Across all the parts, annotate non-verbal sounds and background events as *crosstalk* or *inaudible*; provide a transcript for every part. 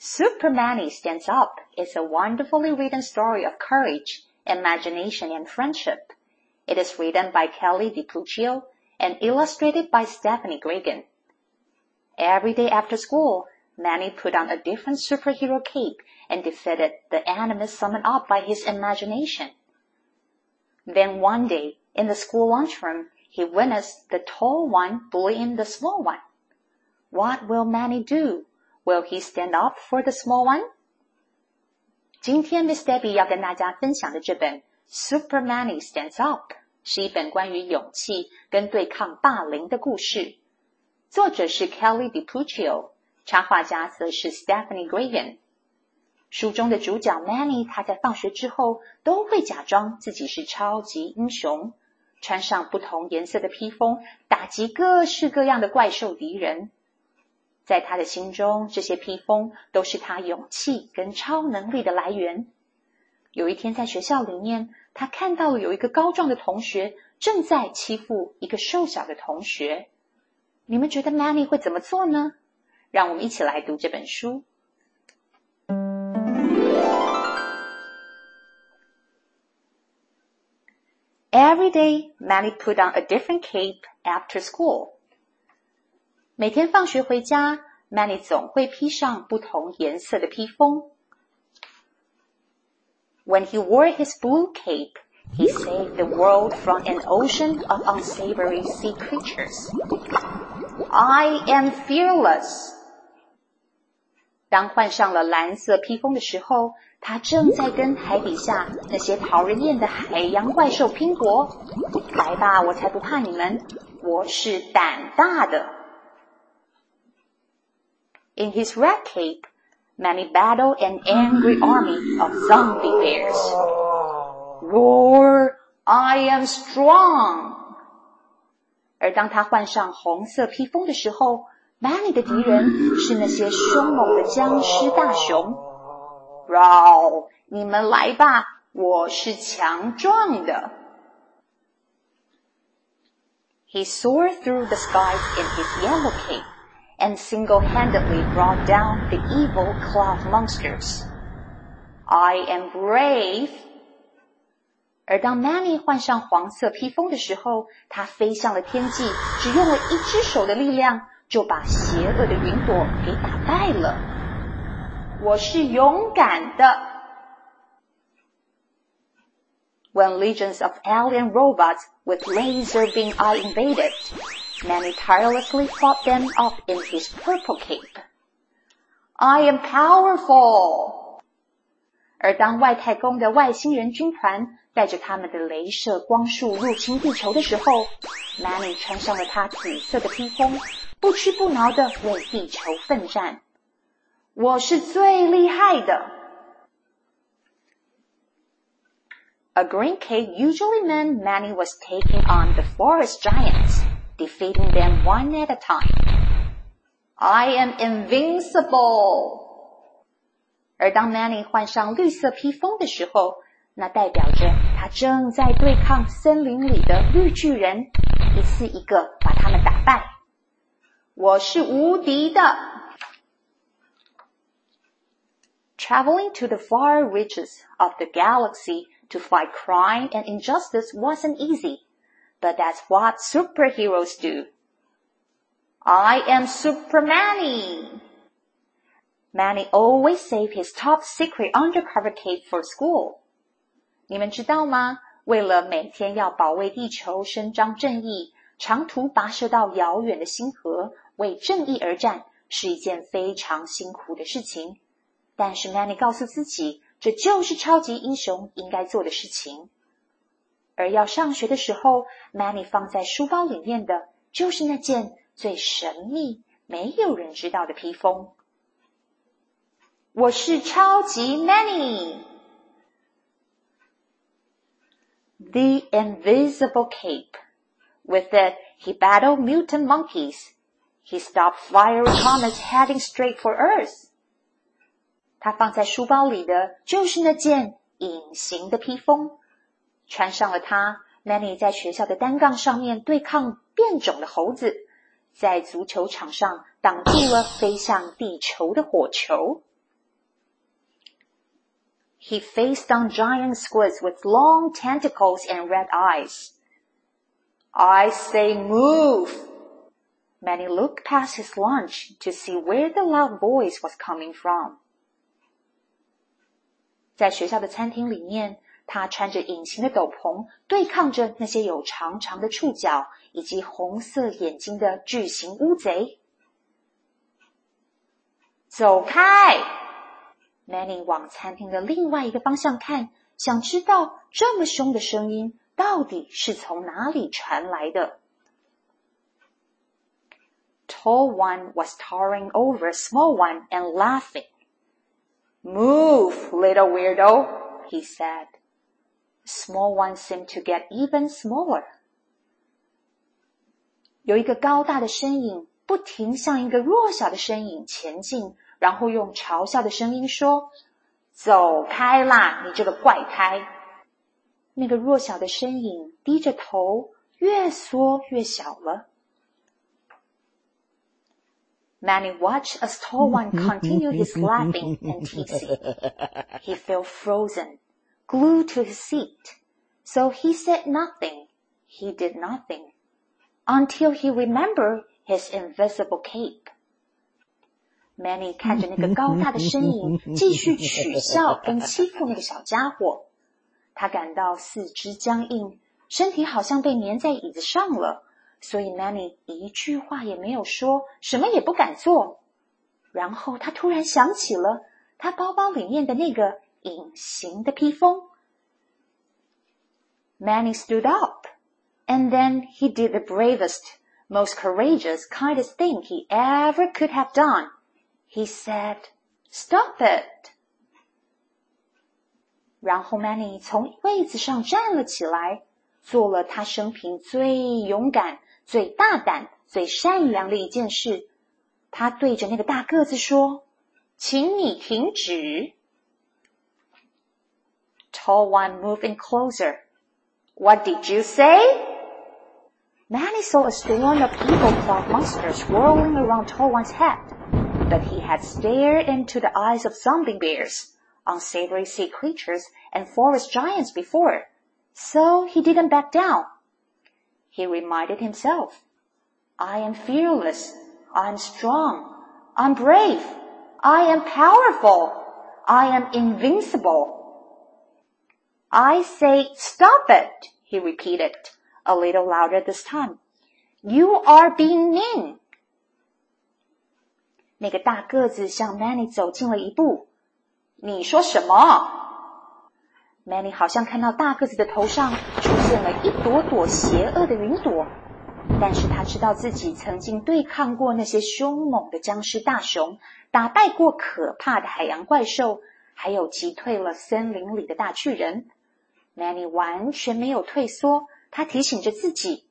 Super Manny Stands Up is a wonderfully written story of courage, imagination, and friendship. It is written by Kelly DiPucchio and illustrated by Stephanie Graegin. Every day after school, Manny put on a different superhero cape and defeated the enemies summoned up by his imagination. Then one day, in the school lunchroom, he witnessed the tall one bullying the small one. What will Manny do? Will he stand up for the small one? 今天 Miss Debbie 要跟大家分享的这本《Super Manny Stands Up》是一本关于勇气跟对抗霸凌的故事，作者是 Kelly DiPuccio，插画家则是 Stephanie Gregan。书中的主角 Manny，他在放学之后都会假装自己是超级英雄。穿上不同颜色的披风，打击各式各样的怪兽敌人。在他的心中，这些披风都是他勇气跟超能力的来源。有一天，在学校里面，他看到了有一个高壮的同学正在欺负一个瘦小的同学。你们觉得 Manny 会怎么做呢？让我们一起来读这本书。Every day, Manny put on a different cape after school. 每天放学回家，Manny 总会披上不同颜色的披风。When he wore his blue cape, he saved the world from an ocean of unsavory sea creatures. I am fearless. 当换上了蓝色披风的时候，他正在跟海底下那些讨人厌的海洋怪兽拼搏。来吧，我才不怕你们！我是胆大的。 In his red cape, Manny battled an angry army of zombie bears. Roar! I am strong. 而当他换上红色披风的时候，Manny 的敌人是那些凶猛的僵尸大熊。Row，你们来吧，我是强壮的。He soared through the skies in his yellow cape and single-handedly brought down the evil cloud monsters. I am brave. 而当 Manny 换上黄色披风的时候，他飞向了天际，只用了一只手的力量。就把邪恶的云朵给打败了。我是勇敢的。When legions of alien robots with laser beam eye invaded, Manny tirelessly fought them off in his purple cape. I am powerful. 而当外太空的外星人军团带着他们的镭射光束入侵地球的时候，Manny 穿上了他紫色的披风，不屈不挠的为地球奋战。我是最厉害的。A green cape usually meant Manny was taking on the forest giants, defeating them one at a time. I am invincible. 而当 Manny 换上绿色披风的时候，那代表着他正在对抗森林里的绿巨人，一次一个把他们打败。我是无敌的。Traveling to the far reaches of the galaxy to fight crime and injustice wasn't easy, but that's what superheroes do. I am Super Manny. Manny always saved his top secret undercover cape for school. 你们知道吗？为了每天要保卫地球、伸张正义，长途跋涉到遥远的星河。为正义而战是一件非常辛苦的事情，但是 Manny 告诉自己，这就是超级英雄应该做的事情。 而要上学的时候，Manny 放在书包里面的就是那件最神秘、没有人知道的披风。我是超级 Manny。The invisible cape. With it, he battled mutant monkeys. He stopped fiery comets heading straight for Earth. 他放在书包里的就是那件隐形的披风。穿上了它，Manny 在学校的单杠上面对抗变种的猴子，在足球场上挡住了飞向地球的火球。He faced down giant squids with long tentacles and red eyes. I say move. Manny looked past his lunch to see where the loud voice was coming from. 在学校的餐厅里面， 他穿着隐形的斗篷，对抗着那些有长长的触角以及红色眼睛的巨型乌贼。走开！Many 往餐厅的另外一个方向看，想知道这么凶的声音到底是从哪里传来的。Tall one was towering over a small one and laughing. Move, little weirdo, he said. Small one seemed to get even smaller. 有一个高大的身影不停向一个弱小的身影前进。然后用嘲笑的声音说：“走开啦，你这个怪胎！”那个弱小的身影低着头，越缩越小了。Manny watched as tall one continued his laughing and teasing. He felt frozen, glued to his seat. So he said nothing. He did nothing until he remembered his invisible cape. Manny 看着那个高大的身影，继续取笑跟欺负那个小家伙。他感到四肢僵硬，身体好像被粘在椅子上了，所以 Manny *laughs* 一句话也没有说，什么也不敢做。然后他突然想起了他包包里面的那个 隐形的披风。Manny stood up, and then he did the bravest, most courageous, kindest thing he ever could have done. He said, "Stop it." 然后 Manny 从位子上站了起来，做了他生平最勇敢、最大胆、最善良的一件事。他对着那个大个子说：“请你停止。” ” Tall one moving closer. What did you say? Manny saw a storm of evil cloud monsters whirling around Tall one's head but he had stared into the eyes of zombie bears, unsavory sea creatures, and forest giants before, so he didn't back down. He reminded himself, I am fearless, I am strong, I'm brave, I am powerful, I am invincible. I say, stop it, he repeated, a little louder this time. You are being mean. 那个大个子向 Manny 走近了一步。你说什么？Manny 好像看到大个子的头上出现了一朵朵邪恶的云朵，但是他知道自己曾经对抗过那些凶猛的僵尸大熊，打败过可怕的海洋怪兽，还有击退了森林里的大巨人。Manny 完全没有退缩，他提醒着自己：“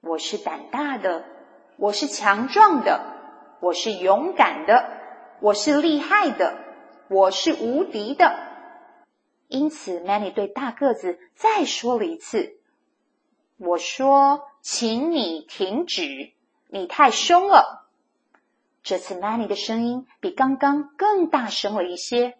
我是胆大的，我是强壮的。”我是勇敢的，我是厉害的，我是无敌的。因此，Manny 对大个子再说了一次：“我说，请你停止，你太凶了。”这次，Manny 的声音比刚刚更大声了一些。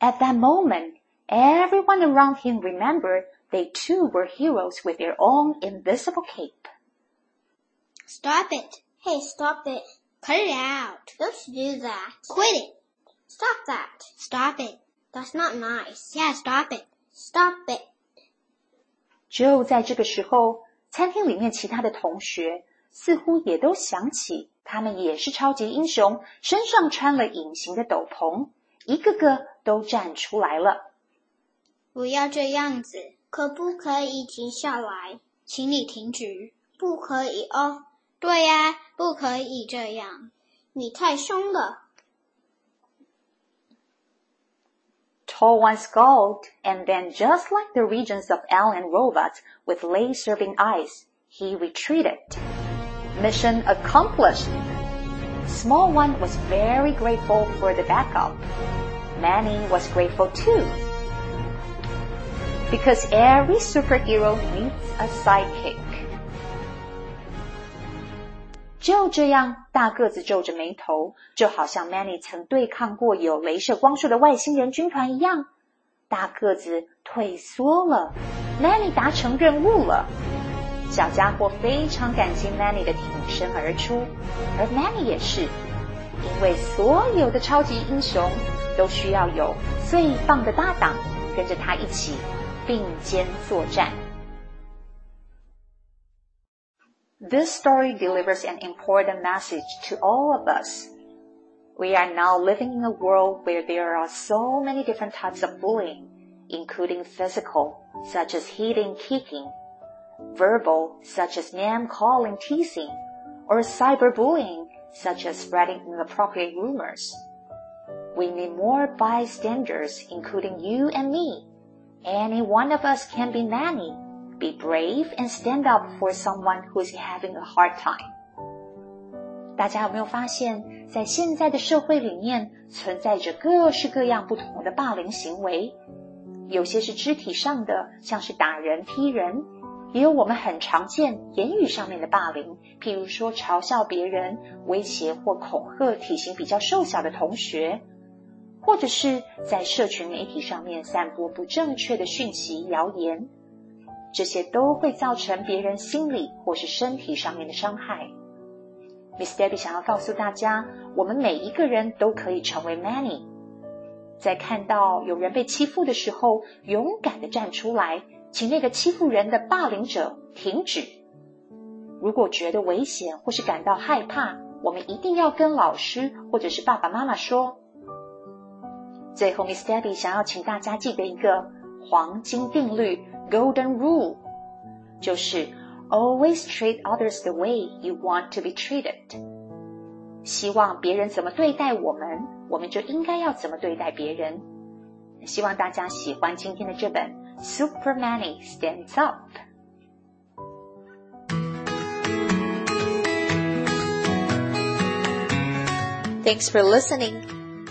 At that moment, everyone around him remembered they too were heroes with their own invisible cape. Stop it. Hey, stop it. Cut it out. Don't do that. Quit it. Stop that. Stop it. That's not nice. Yeah, stop it. Stop it. 就在这个时候，餐厅里面其他的同学似乎也都想起，他们也是超级英雄，身上穿了隐形的斗篷，一个个 都站出来了。不要这样子，可不可以停下来？请你停止，不可以哦。对呀，不可以这样。 你太凶了。Tall one scolded, and then just like the regions of alien robots with laser-beam eyes, he retreated. Mission accomplished. Small one was very grateful for the backup. Manny was grateful too. Because every superhero needs a sidekick. 就这样，大个子皱着眉头，就好像 Manny 曾对抗过有镭射光束的外星人军团一样。大个子退缩了，Manny 达成任务了。小家伙非常感激 Manny 的挺身而出，而 Manny 也是，因为所有的超级英雄 都需要有最棒的搭档，跟着他一起并肩作战。This story delivers an important message to all of us. We are now living in a world where there are so many different types of bullying, including physical, such as hitting, kicking, verbal, such as name calling, teasing, or cyberbullying, such as spreading inappropriate rumors. We need more bystanders, including you and me. Any one of us can be Manny be brave and stand up for someone who is having a hard time. 大家有没有发现，在现在的社会里面，存在着各式各样不同的霸凌行为？有些是肢体上的，像是打人、踢人；也有我们很常见言语上面的霸凌，譬如说嘲笑别人、威胁或恐吓体型比较瘦小的同学，或者是在社群媒体上面散播不正确的讯息、谣言。这些都会造成别人心理或是身体上面的伤害。Miss Debbie 想要告诉大家，我们每一个人都可以成为 Many，在看到有人被欺负的时候，勇敢的站出来，请那个欺负人的霸凌者停止。如果觉得危险或是感到害怕，我们一定要跟老师或者是爸爸妈妈说。最后，Miss Debbie 想要请大家记得一个黄金定律 （Golden Rule），就是 Always treat others the way you want to be treated”。希望别人怎么对待我们，我们就应该要怎么对待别人。希望大家喜欢今天的这本《Super Manny Stands Up》。Thanks for listening.